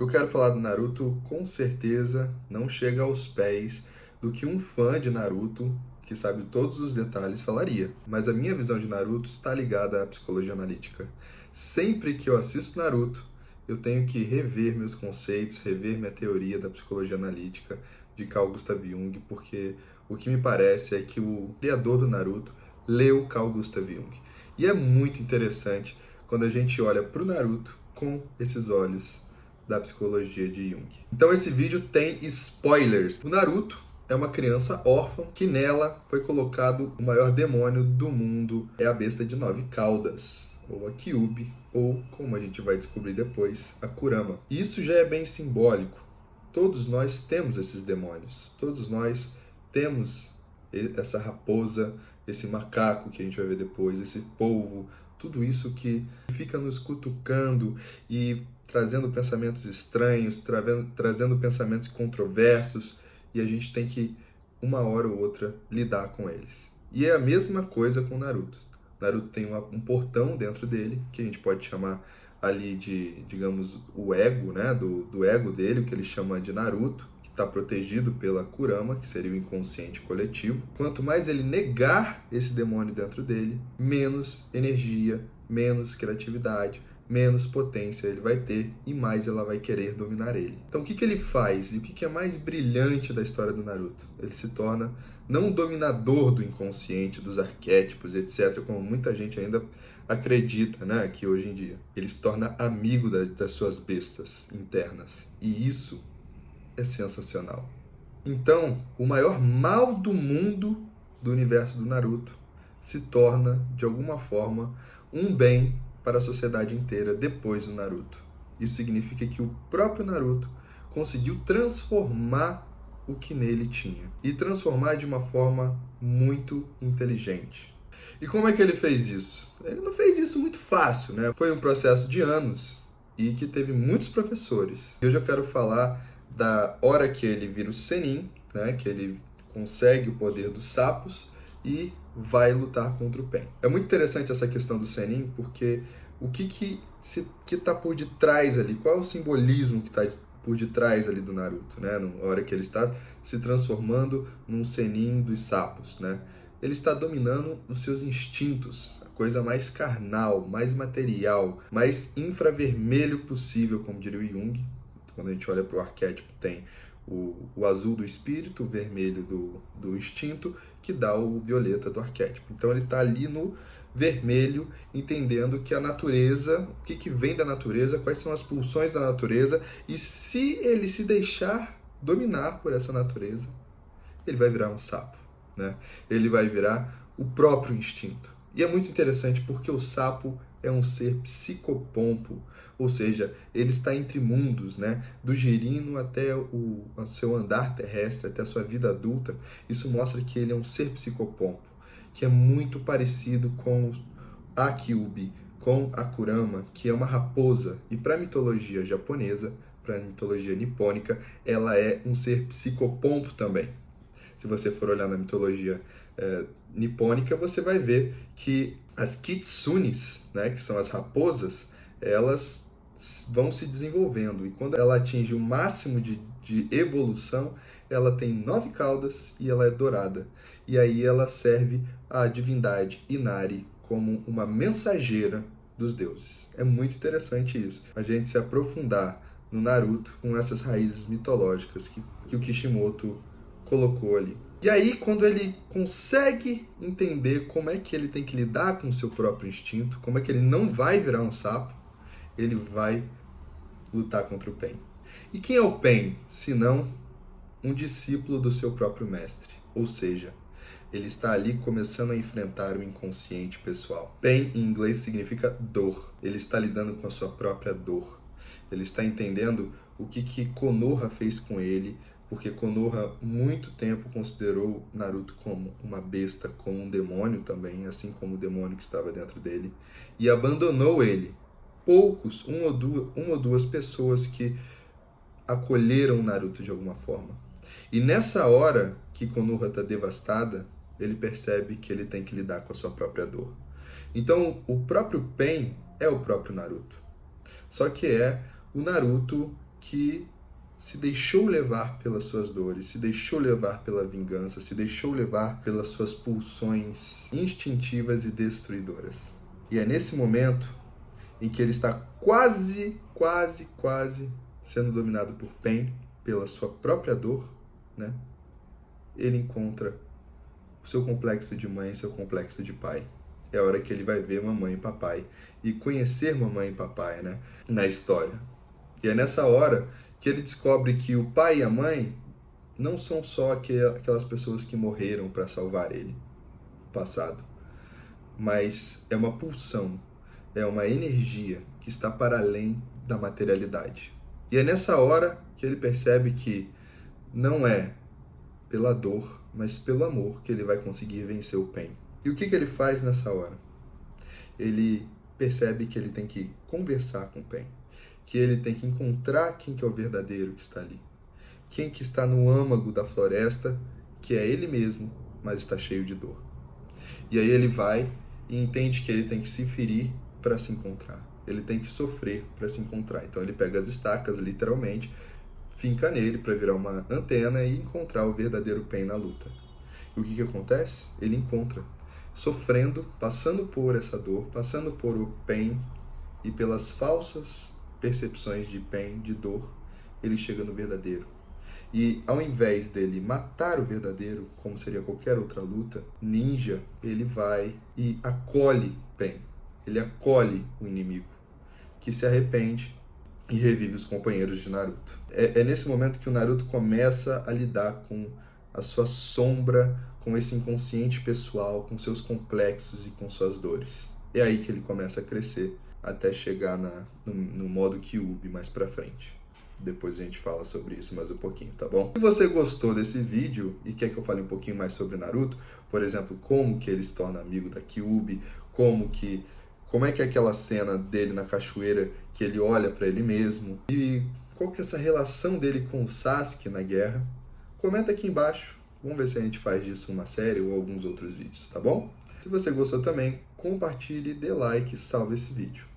que eu quero falar do Naruto com certeza não chega aos pés do que um fã de Naruto que sabe todos os detalhes falaria. Mas a minha visão de Naruto está ligada à psicologia analítica. Sempre que eu assisto Naruto, eu tenho que rever meus conceitos, rever minha teoria da psicologia analítica de Carl Gustav Jung, porque o que me parece é que o criador do Naruto leu Carl Gustav Jung. E é muito interessante quando a gente olha para o Naruto com esses olhos da psicologia de Jung. Então esse vídeo tem spoilers. O Naruto é uma criança órfã que nela foi colocado o maior demônio do mundo, é a besta de nove caudas, ou a Kyubi, ou como a gente vai descobrir depois, a Kurama. Isso já é bem simbólico. Todos nós temos esses demônios. Todos nós temos essa raposa, esse macaco que a gente vai ver depois, esse polvo, tudo isso que fica nos cutucando e trazendo pensamentos estranhos, trazendo, pensamentos controversos, e a gente tem que, uma hora ou outra, lidar com eles. E é a mesma coisa com Naruto. Naruto tem uma, um portão dentro dele, que a gente pode chamar ali de, digamos, o ego, né? Do, do ego dele, o que ele chama de Naruto, que está protegido pela Kurama, que seria o inconsciente coletivo. Quanto mais ele negar esse demônio dentro dele, menos energia, menos criatividade, menos potência ele vai ter e mais ela vai querer dominar ele. Então o que, que ele faz e o que, que é mais brilhante da história do Naruto? Ele se torna não dominador do inconsciente, dos arquétipos, etc., como muita gente ainda acredita, né, que hoje em dia. Ele se torna amigo da, das suas bestas internas. E isso é sensacional. Então, o maior mal do mundo do universo do Naruto se torna, de alguma forma, um bem para a sociedade inteira depois do Naruto. Isso significa que o próprio Naruto conseguiu transformar o que nele tinha e transformar de uma forma muito inteligente. E como é que ele fez isso? Ele não fez isso muito fácil, né? Foi um processo de anos e que teve muitos professores. Hoje eu quero falar da hora que ele vira o Senin, né? Que ele consegue o poder dos sapos e vai lutar contra o Pen. É muito interessante essa questão do Senin, porque o que que se, que tá por detrás ali? Qual é o simbolismo que está por detrás ali do Naruto, né? Na hora que ele está se transformando num Senin dos sapos, né? Ele está dominando os seus instintos, a coisa mais carnal, mais material, mais infravermelho possível, como diria o Jung. Quando a gente olha para o arquétipo, tem o, o, azul do espírito, o vermelho do, do instinto, que dá o violeta do arquétipo. Então ele está ali no vermelho, entendendo que a natureza, o que, que vem da natureza, quais são as pulsões da natureza, e se ele se deixar dominar por essa natureza, ele vai virar um sapo. Né? Ele vai virar o próprio instinto. E é muito interessante porque o sapo é um ser psicopompo, ou seja, ele está entre mundos, né? do girino até o, o seu andar terrestre, até a sua vida adulta. Isso mostra que ele é um ser psicopompo, que é muito parecido com a Kyubi, com a Kurama, que é uma raposa. E para a mitologia japonesa, para a mitologia nipônica, ela é um ser psicopompo também. Se você for olhar na mitologia é, nipônica, você vai ver que as kitsunes, né, que são as raposas, elas vão se desenvolvendo e quando ela atinge o máximo de, de evolução, ela tem nove caudas e ela é dourada. E aí ela serve à divindade Inari como uma mensageira dos deuses. É muito interessante isso, a gente se aprofundar no Naruto com essas raízes mitológicas que, que o Kishimoto colocou ali. E aí, quando ele consegue entender como é que ele tem que lidar com o seu próprio instinto, como é que ele não vai virar um sapo, ele vai lutar contra o Pen. E quem é o Pen, se não um discípulo do seu próprio mestre? Ou seja, ele está ali começando a enfrentar o inconsciente pessoal. Pain em inglês significa dor. Ele está lidando com a sua própria dor. Ele está entendendo o que que Konoha fez com ele, porque Konoha muito tempo considerou Naruto como uma besta, como um demônio também, assim como o demônio que estava dentro dele, e abandonou ele. Poucos, um ou duas, uma ou duas pessoas que acolheram Naruto de alguma forma. E nessa hora que Konoha está devastada, ele percebe que ele tem que lidar com a sua própria dor. Então, o próprio Pen é o próprio Naruto. Só que é o Naruto que se deixou levar pelas suas dores, se deixou levar pela vingança, se deixou levar pelas suas pulsões instintivas e destruidoras. E é nesse momento em que ele está quase, quase, quase sendo dominado por Pen, pela sua própria dor, né? Ele encontra o seu complexo de mãe seu complexo de pai. É a hora que ele vai ver mamãe e papai e conhecer mamãe e papai, né? Na história. E é nessa hora que ele descobre que o pai e a mãe não são só aquelas pessoas que morreram para salvar ele no passado, mas é uma pulsão, é uma energia que está para além da materialidade. E é nessa hora que ele percebe que não é pela dor, mas pelo amor que ele vai conseguir vencer o Pen. E o que, que ele faz nessa hora? Ele percebe que ele tem que conversar com o Pen que ele tem que encontrar quem que é o verdadeiro que está ali. Quem que está no âmago da floresta, que é ele mesmo, mas está cheio de dor. E aí ele vai e entende que ele tem que se ferir para se encontrar. Ele tem que sofrer para se encontrar. Então ele pega as estacas, literalmente, finca nele para virar uma antena e encontrar o verdadeiro Pen na luta. E o que, que acontece? Ele encontra, sofrendo, passando por essa dor, passando por o Pen e pelas falsas percepções de bem, de dor, ele chega no verdadeiro. E ao invés dele matar o verdadeiro, como seria qualquer outra luta, ninja, ele vai e acolhe bem. Ele acolhe o inimigo, que se arrepende e revive os companheiros de Naruto. É, é nesse momento que o Naruto começa a lidar com a sua sombra, com esse inconsciente pessoal, com seus complexos e com suas dores. É aí que ele começa a crescer até chegar na, no, no modo Kyubi mais pra frente. Depois a gente fala sobre isso mais um pouquinho, tá bom? Se você gostou desse vídeo e quer que eu fale um pouquinho mais sobre Naruto, por exemplo, como que ele se torna amigo da Kyubi, como que como é que é aquela cena dele na cachoeira que ele olha para ele mesmo e qual que é essa relação dele com o Sasuke na guerra? Comenta aqui embaixo. Vamos ver se a gente faz disso uma série ou alguns outros vídeos, tá bom? Se você gostou também, compartilhe, dê like, salve esse vídeo.